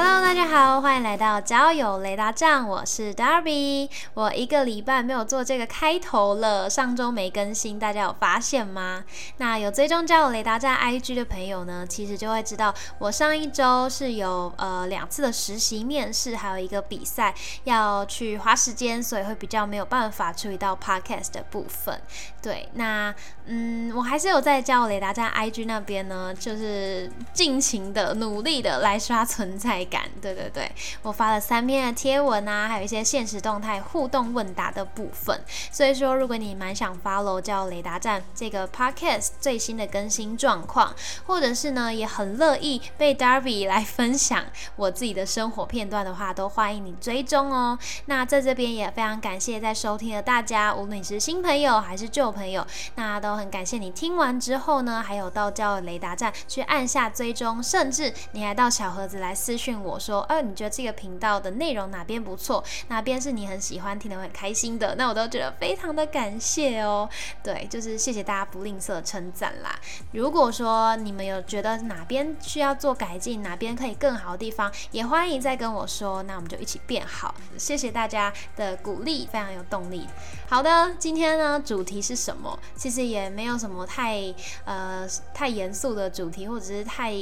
Hello，大家好，欢迎来到交友雷达站，我是 Darby。我一个礼拜没有做这个开头了，上周没更新，大家有发现吗？那有追踪交友雷达站 IG 的朋友呢，其实就会知道，我上一周是有呃两次的实习面试，还有一个比赛要去花时间，所以会比较没有办法处理到 Podcast 的部分。对，那嗯，我还是有在交友雷达站 IG 那边呢，就是尽情的努力的来刷存在。感，对对对，我发了三篇的贴文啊，还有一些现实动态互动问答的部分。所以说，如果你蛮想 follow 叫雷达站这个 podcast 最新的更新状况，或者是呢也很乐意被 Darby 来分享我自己的生活片段的话，都欢迎你追踪哦。那在这边也非常感谢在收听的大家，无论你是新朋友还是旧朋友，那都很感谢你听完之后呢，还有到叫雷达站去按下追踪，甚至你还到小盒子来私讯。我说，呃，你觉得这个频道的内容哪边不错？哪边是你很喜欢、听得很开心的？那我都觉得非常的感谢哦。对，就是谢谢大家不吝啬称赞啦。如果说你们有觉得哪边需要做改进，哪边可以更好的地方，也欢迎再跟我说，那我们就一起变好。谢谢大家的鼓励，非常有动力。好的，今天呢主题是什么？其实也没有什么太呃太严肃的主题，或者是太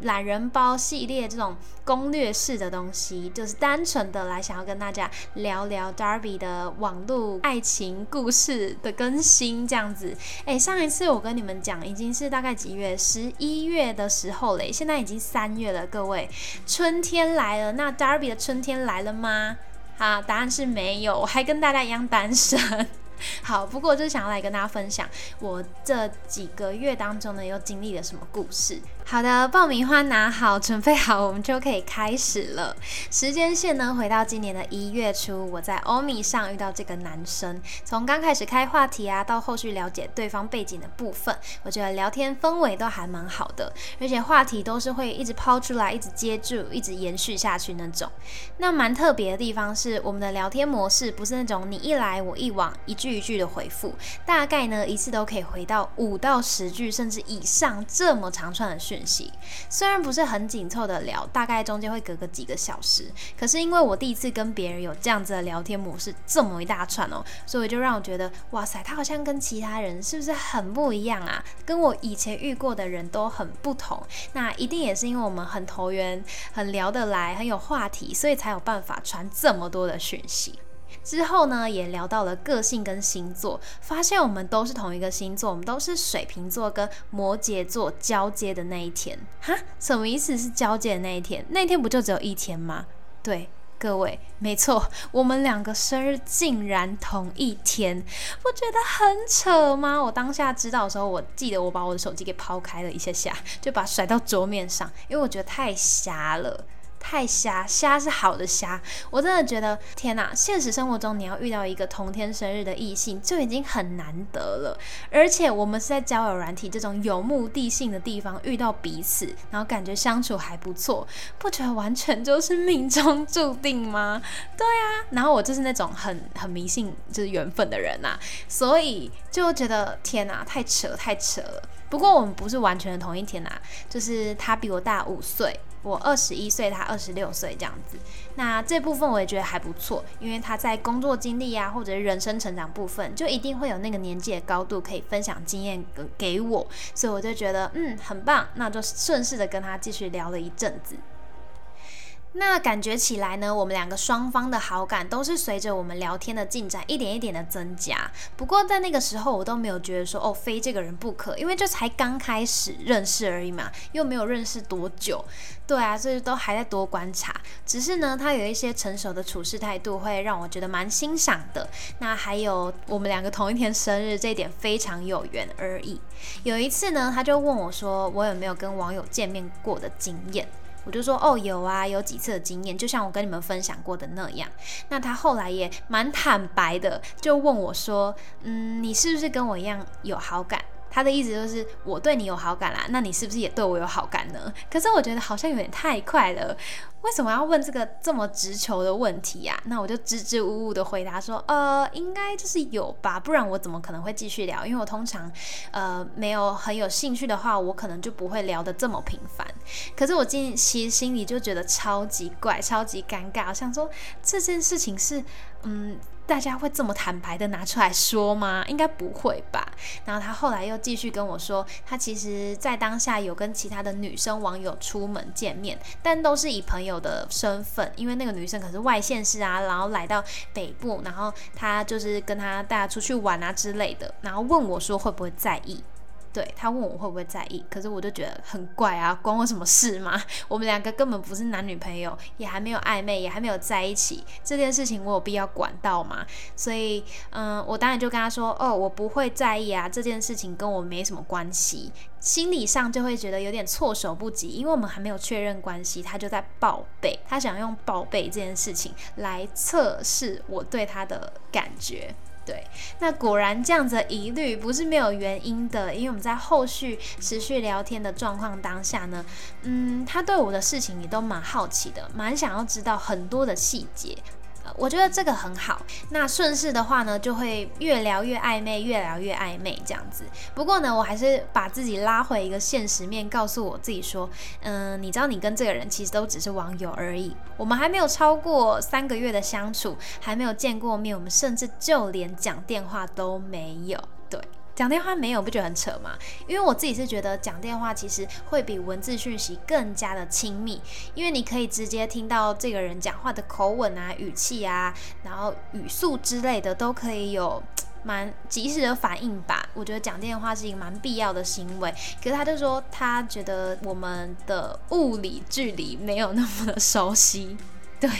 懒人包系列这种。攻略式的东西，就是单纯的来想要跟大家聊聊 Darby 的网络爱情故事的更新这样子。哎，上一次我跟你们讲，已经是大概几月？十一月的时候嘞，现在已经三月了，各位，春天来了。那 Darby 的春天来了吗？好，答案是没有，我还跟大家一样单身。好，不过就是想要来跟大家分享我这几个月当中呢，又经历了什么故事。好的，爆米花拿好，准备好，我们就可以开始了。时间线呢，回到今年的一月初，我在欧米上遇到这个男生。从刚开始开话题啊，到后续了解对方背景的部分，我觉得聊天氛围都还蛮好的，而且话题都是会一直抛出来，一直接住，一直延续下去那种。那蛮特别的地方是，我们的聊天模式不是那种你一来我一往，一句一句的回复，大概呢一次都可以回到五到十句甚至以上这么长串的讯。讯息虽然不是很紧凑的聊，大概中间会隔个几个小时，可是因为我第一次跟别人有这样子的聊天模式，这么一大串哦，所以就让我觉得哇塞，他好像跟其他人是不是很不一样啊？跟我以前遇过的人都很不同。那一定也是因为我们很投缘，很聊得来，很有话题，所以才有办法传这么多的讯息。之后呢，也聊到了个性跟星座，发现我们都是同一个星座，我们都是水瓶座跟摩羯座交接的那一天。哈，什么意思？是交接的那一天？那天不就只有一天吗？对，各位，没错，我们两个生日竟然同一天，不觉得很扯吗？我当下知道的时候，我记得我把我的手机给抛开了一下下，就把甩到桌面上，因为我觉得太瞎了。太瞎，瞎是好的瞎，我真的觉得天哪！现实生活中你要遇到一个同天生日的异性就已经很难得了，而且我们是在交友软体这种有目的性的地方遇到彼此，然后感觉相处还不错，不觉得完全就是命中注定吗？对啊，然后我就是那种很很迷信就是缘分的人呐，所以就觉得天哪，太扯太扯了。不过我们不是完全的同一天呐，就是他比我大五岁。我二十一岁，他二十六岁，这样子。那这部分我也觉得还不错，因为他在工作经历啊，或者人生成长部分，就一定会有那个年纪的高度可以分享经验给我，所以我就觉得嗯很棒，那就顺势的跟他继续聊了一阵子。那感觉起来呢，我们两个双方的好感都是随着我们聊天的进展一点一点的增加。不过在那个时候，我都没有觉得说哦，非这个人不可，因为这才刚开始认识而已嘛，又没有认识多久。对啊，所以都还在多观察。只是呢，他有一些成熟的处事态度，会让我觉得蛮欣赏的。那还有我们两个同一天生日，这一点非常有缘而已。有一次呢，他就问我说，我有没有跟网友见面过的经验？我就说哦有啊，有几次的经验，就像我跟你们分享过的那样。那他后来也蛮坦白的，就问我说，嗯，你是不是跟我一样有好感？他的意思就是我对你有好感啦，那你是不是也对我有好感呢？可是我觉得好像有点太快了。为什么要问这个这么直球的问题呀？那我就支支吾吾的回答说，呃，应该就是有吧，不然我怎么可能会继续聊？因为我通常，呃，没有很有兴趣的话，我可能就不会聊得这么频繁。可是我今其实心里就觉得超级怪，超级尴尬，想说这件事情是，嗯。大家会这么坦白的拿出来说吗？应该不会吧。然后他后来又继续跟我说，他其实在当下有跟其他的女生网友出门见面，但都是以朋友的身份，因为那个女生可是外县市啊，然后来到北部，然后他就是跟他大家出去玩啊之类的，然后问我说会不会在意。对他问我会不会在意，可是我就觉得很怪啊，关我什么事吗？我们两个根本不是男女朋友，也还没有暧昧，也还没有在一起，这件事情我有必要管到吗？所以，嗯，我当然就跟他说，哦，我不会在意啊，这件事情跟我没什么关系，心理上就会觉得有点措手不及，因为我们还没有确认关系，他就在报备，他想用报备这件事情来测试我对他的感觉。对，那果然这样子疑虑不是没有原因的，因为我们在后续持续聊天的状况当下呢，嗯，他对我的事情也都蛮好奇的，蛮想要知道很多的细节。我觉得这个很好。那顺势的话呢，就会越聊越暧昧，越聊越暧昧这样子。不过呢，我还是把自己拉回一个现实面，告诉我自己说，嗯，你知道，你跟这个人其实都只是网友而已。我们还没有超过三个月的相处，还没有见过面，我们甚至就连讲电话都没有。对。讲电话没有不觉得很扯吗？因为我自己是觉得讲电话其实会比文字讯息更加的亲密，因为你可以直接听到这个人讲话的口吻啊、语气啊，然后语速之类的都可以有蛮及时的反应吧。我觉得讲电话是一个蛮必要的行为。可是他就说他觉得我们的物理距离没有那么的熟悉，对。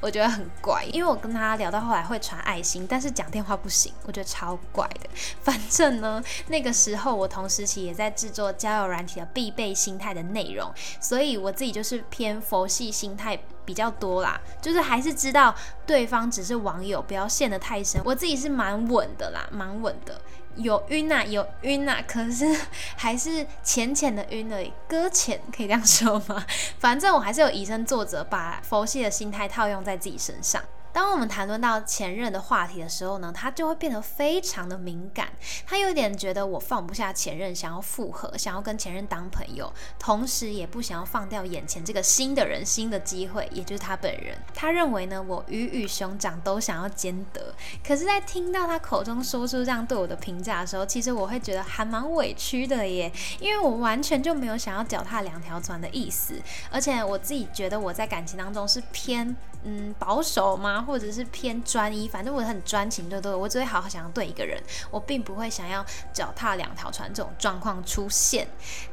我觉得很怪，因为我跟他聊到后来会传爱心，但是讲电话不行，我觉得超怪的。反正呢，那个时候我同时期也在制作交友软体的必备心态的内容，所以我自己就是偏佛系心态比较多啦，就是还是知道对方只是网友，不要陷得太深。我自己是蛮稳的啦，蛮稳的。有晕呐，有晕呐，可是 还是浅浅的晕而已，搁浅可以这样说吗？反正我还是有以身作则，把佛系的心态套用在自己身上。当我们谈论到前任的话题的时候呢，他就会变得非常的敏感。他有点觉得我放不下前任，想要复合，想要跟前任当朋友，同时也不想要放掉眼前这个新的人、新的机会，也就是他本人。他认为呢，我鱼与熊掌都想要兼得。可是，在听到他口中说出这样对我的评价的时候，其实我会觉得还蛮委屈的耶，因为我完全就没有想要脚踏两条船的意思。而且我自己觉得我在感情当中是偏嗯保守吗？或者是偏专一，反正我很专情，对对，我只会好好想要对一个人，我并不会想要脚踏两条船这种状况出现。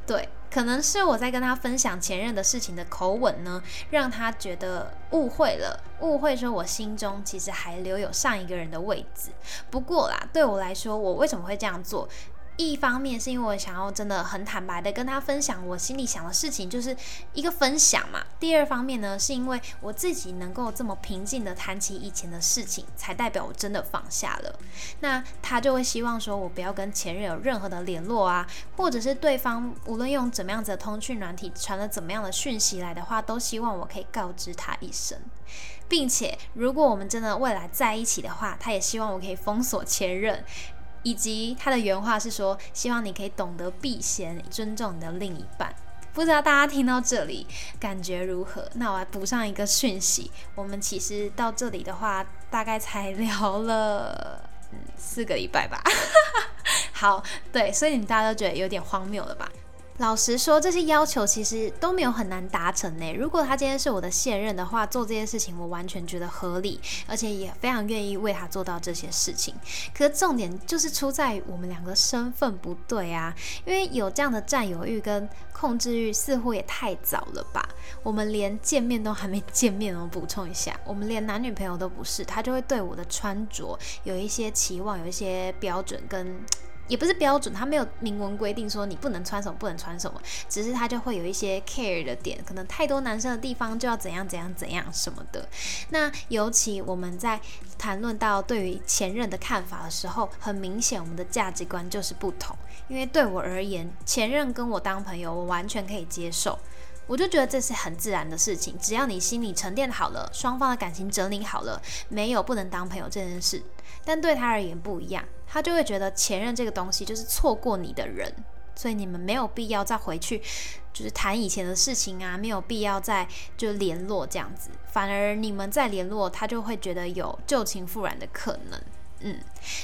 对，可能是我在跟他分享前任的事情的口吻呢，让他觉得误会了，误会说我心中其实还留有上一个人的位置。不过啦，对我来说，我为什么会这样做？一方面是因为我想要真的很坦白的跟他分享我心里想的事情，就是一个分享嘛。第二方面呢，是因为我自己能够这么平静的谈起以前的事情，才代表我真的放下了。那他就会希望说我不要跟前任有任何的联络啊，或者是对方无论用怎么样子的通讯软体传了怎么样的讯息来的话，都希望我可以告知他一声，并且如果我们真的未来在一起的话，他也希望我可以封锁前任。以及他的原话是说：“希望你可以懂得避嫌，尊重你的另一半。”不知道大家听到这里感觉如何？那我来补上一个讯息：我们其实到这里的话，大概才聊了嗯四个礼拜吧。好，对，所以你大家都觉得有点荒谬了吧？老实说，这些要求其实都没有很难达成呢。如果他今天是我的现任的话，做这些事情我完全觉得合理，而且也非常愿意为他做到这些事情。可是重点就是出在于我们两个身份不对啊，因为有这样的占有欲跟控制欲，似乎也太早了吧？我们连见面都还没见面哦。补充一下，我们连男女朋友都不是，他就会对我的穿着有一些期望，有一些标准跟。也不是标准，他没有明文规定说你不能穿什么，不能穿什么，只是他就会有一些 care 的点，可能太多男生的地方就要怎样怎样怎样什么的。那尤其我们在谈论到对于前任的看法的时候，很明显我们的价值观就是不同。因为对我而言，前任跟我当朋友，我完全可以接受。我就觉得这是很自然的事情，只要你心里沉淀好了，双方的感情整理好了，没有不能当朋友这件事。但对他而言不一样，他就会觉得前任这个东西就是错过你的人，所以你们没有必要再回去，就是谈以前的事情啊，没有必要再就联络这样子。反而你们再联络，他就会觉得有旧情复燃的可能。嗯，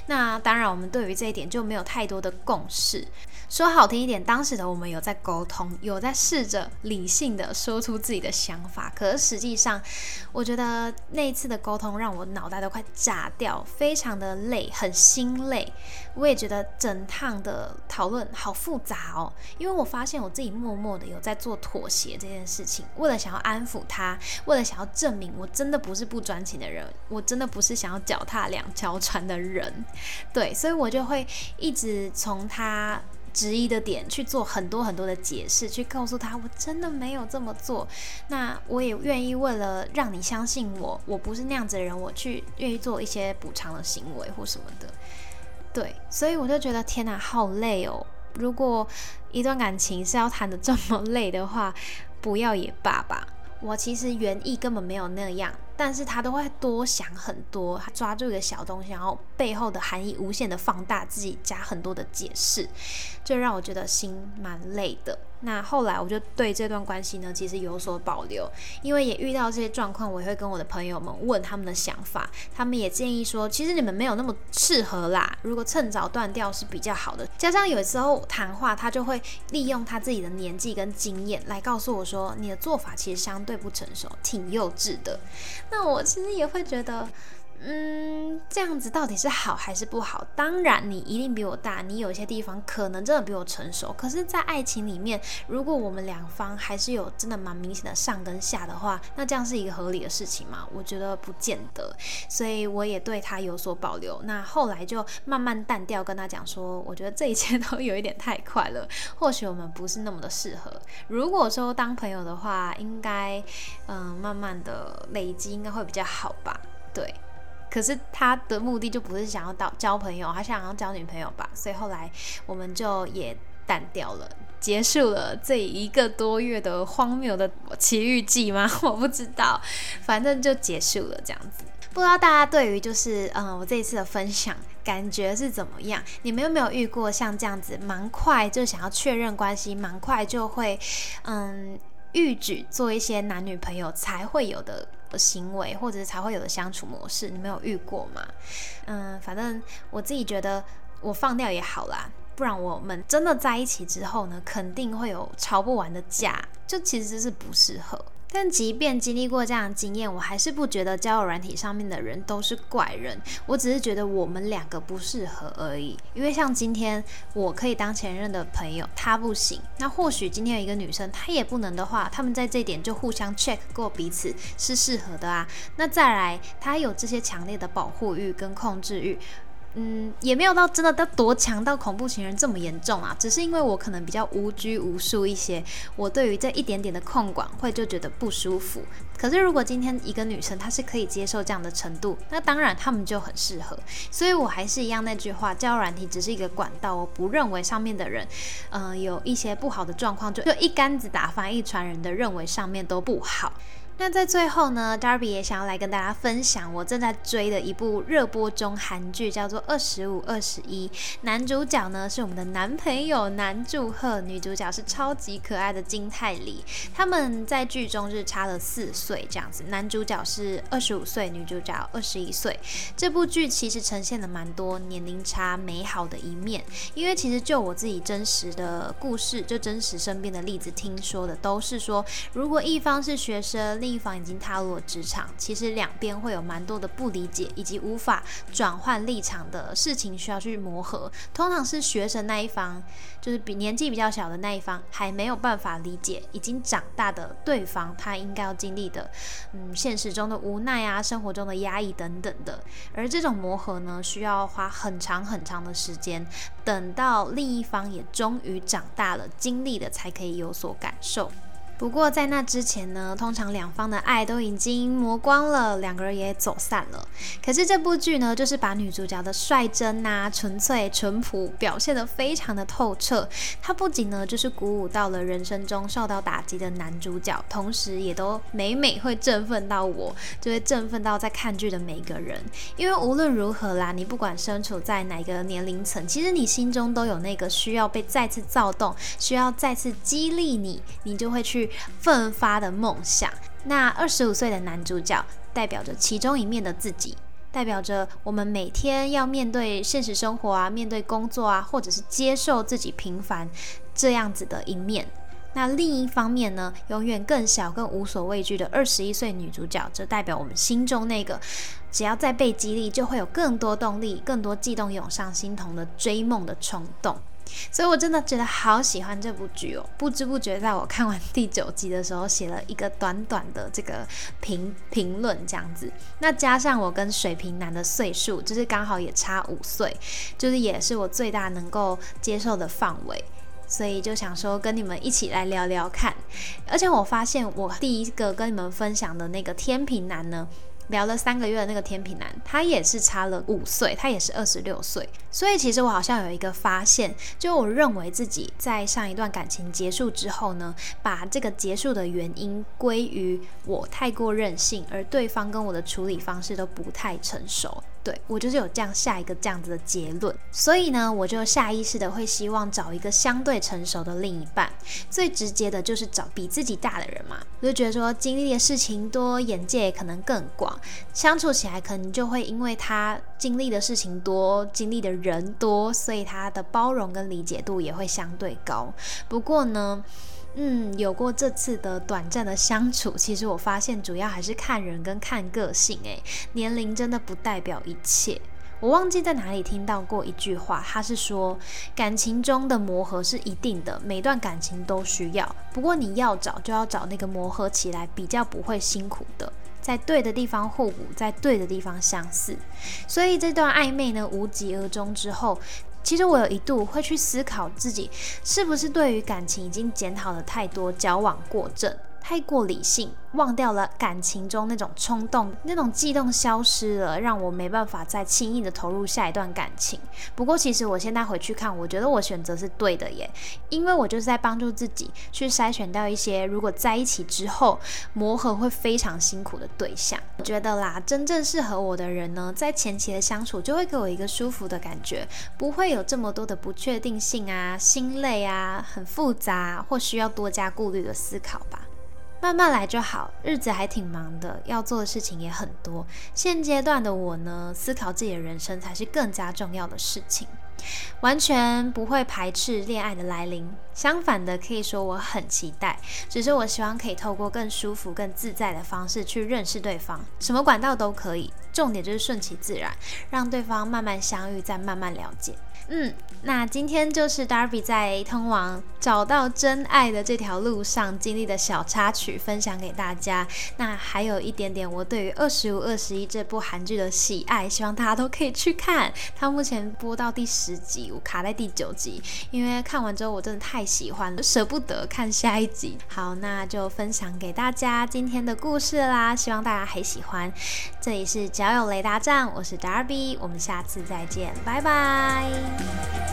那当然，我们对于这一点就没有太多的共识。说好听一点，当时的我们有在沟通，有在试着理性的说出自己的想法。可是实际上，我觉得那一次的沟通让我脑袋都快炸掉，非常的累，很心累。我也觉得整趟的讨论好复杂哦，因为我发现我自己默默的有在做妥协这件事情，为了想要安抚他，为了想要证明我真的不是不专情的人，我真的不是想要脚踏两条船的人。对，所以我就会一直从他。质疑的点去做很多很多的解释，去告诉他我真的没有这么做。那我也愿意为了让你相信我，我不是那样子的人，我去愿意做一些补偿的行为或什么的。对，所以我就觉得天哪，好累哦！如果一段感情是要谈的这么累的话，不要也罢吧。我其实原意根本没有那样。但是他都会多想很多，他抓住一个小东西，然后背后的含义无限的放大，自己加很多的解释，就让我觉得心蛮累的。那后来我就对这段关系呢，其实有所保留，因为也遇到这些状况，我也会跟我的朋友们问他们的想法，他们也建议说，其实你们没有那么适合啦，如果趁早断掉是比较好的。加上有时候谈话，他就会利用他自己的年纪跟经验来告诉我说，你的做法其实相对不成熟，挺幼稚的。那我其实也会觉得，嗯，这样子到底是好还是不好？当然，你一定比我大，你有些地方可能真的比我成熟。可是，在爱情里面，如果我们两方还是有真的蛮明显的上跟下的话，那这样是一个合理的事情吗？我觉得不见得。所以我也对他有所保留。那后来就慢慢淡掉，跟他讲说，我觉得这一切都有一点太快了，或许我们不是那么的适合。如果说当朋友的话，应该嗯，慢慢的累积。应该会比较好吧，对。可是他的目的就不是想要到交朋友，他想要交女朋友吧，所以后来我们就也淡掉了，结束了这一个多月的荒谬的奇遇记吗？我不知道，反正就结束了这样子。不知道大家对于就是嗯我这一次的分享感觉是怎么样？你们有没有遇过像这样子蛮快就想要确认关系，蛮快就会嗯欲举做一些男女朋友才会有的？行为或者是才会有的相处模式，你没有遇过吗？嗯，反正我自己觉得我放掉也好啦，不然我们真的在一起之后呢，肯定会有吵不完的架，就其实是不适合。但即便经历过这样的经验，我还是不觉得交友软体上面的人都是怪人。我只是觉得我们两个不适合而已。因为像今天我可以当前任的朋友，他不行。那或许今天有一个女生，她也不能的话，他们在这点就互相 check 过彼此是适合的啊。那再来，他有这些强烈的保护欲跟控制欲。嗯，也没有到真的到多强到恐怖情人这么严重啊，只是因为我可能比较无拘无束一些，我对于这一点点的控管会就觉得不舒服。可是如果今天一个女生她是可以接受这样的程度，那当然他们就很适合。所以我还是一样那句话，交软体只是一个管道，我不认为上面的人，嗯，有一些不好的状况，就就一竿子打翻一船人的认为上面都不好。那在最后呢，Darby 也想要来跟大家分享我正在追的一部热播中韩剧，叫做《二十五二十一》。男主角呢是我们的男朋友南柱赫，女主角是超级可爱的金泰梨。他们在剧中是差了四岁这样子，男主角是二十五岁，女主角二十一岁。这部剧其实呈现了蛮多年龄差美好的一面，因为其实就我自己真实的故事，就真实身边的例子听说的，都是说如果一方是学生。另一方已经踏入了职场，其实两边会有蛮多的不理解以及无法转换立场的事情需要去磨合。通常是学生那一方，就是比年纪比较小的那一方，还没有办法理解已经长大的对方他应该要经历的，嗯，现实中的无奈啊，生活中的压抑等等的。而这种磨合呢，需要花很长很长的时间，等到另一方也终于长大了，经历了才可以有所感受。不过在那之前呢，通常两方的爱都已经磨光了，两个人也走散了。可是这部剧呢，就是把女主角的率真呐、纯粹、淳朴表现得非常的透彻。它不仅呢，就是鼓舞到了人生中受到打击的男主角，同时也都每每会振奋到我，就会振奋到在看剧的每一个人。因为无论如何啦，你不管身处在哪个年龄层，其实你心中都有那个需要被再次躁动、需要再次激励你，你就会去。奋发的梦想。那二十五岁的男主角代表着其中一面的自己，代表着我们每天要面对现实生活啊，面对工作啊，或者是接受自己平凡这样子的一面。那另一方面呢，永远更小、更无所畏惧的二十一岁女主角，则代表我们心中那个只要再被激励，就会有更多动力、更多悸动涌上心头的追梦的冲动。所以，我真的觉得好喜欢这部剧哦！不知不觉，在我看完第九集的时候，写了一个短短的这个评评论，这样子。那加上我跟水瓶男的岁数，就是刚好也差五岁，就是也是我最大能够接受的范围，所以就想说跟你们一起来聊聊看。而且我发现，我第一个跟你们分享的那个天平男呢。聊了三个月的那个天平男，他也是差了五岁，他也是二十六岁。所以其实我好像有一个发现，就我认为自己在上一段感情结束之后呢，把这个结束的原因归于我太过任性，而对方跟我的处理方式都不太成熟。对我就是有这样下一个这样子的结论，所以呢，我就下意识的会希望找一个相对成熟的另一半。最直接的就是找比自己大的人嘛，我就觉得说经历的事情多，眼界可能更广，相处起来可能就会因为他经历的事情多，经历的人多，所以他的包容跟理解度也会相对高。不过呢。嗯，有过这次的短暂的相处，其实我发现主要还是看人跟看个性。诶，年龄真的不代表一切。我忘记在哪里听到过一句话，他是说感情中的磨合是一定的，每段感情都需要。不过你要找就要找那个磨合起来比较不会辛苦的，在对的地方互补，在对的地方相似。所以这段暧昧呢，无疾而终之后。其实我有一度会去思考自己是不是对于感情已经检讨了太多，交往过正。太过理性，忘掉了感情中那种冲动、那种悸动消失了，让我没办法再轻易的投入下一段感情。不过，其实我现在回去看，我觉得我选择是对的耶，因为我就是在帮助自己去筛选掉一些如果在一起之后磨合会非常辛苦的对象。我觉得啦，真正适合我的人呢，在前期的相处就会给我一个舒服的感觉，不会有这么多的不确定性啊、心累啊、很复杂或需要多加顾虑的思考吧。慢慢来就好，日子还挺忙的，要做的事情也很多。现阶段的我呢，思考自己的人生才是更加重要的事情。完全不会排斥恋爱的来临，相反的，可以说我很期待。只是我希望可以透过更舒服、更自在的方式去认识对方，什么管道都可以，重点就是顺其自然，让对方慢慢相遇，再慢慢了解。嗯，那今天就是 Darby 在通往找到真爱的这条路上经历的小插曲，分享给大家。那还有一点点我对于《二十五二十一》这部韩剧的喜爱，希望大家都可以去看。它目前播到第十集，我卡在第九集，因为看完之后我真的太喜欢了，舍不得看下一集。好，那就分享给大家今天的故事啦，希望大家还喜欢。这里是交友雷达站，我是 Darby，我们下次再见，拜拜。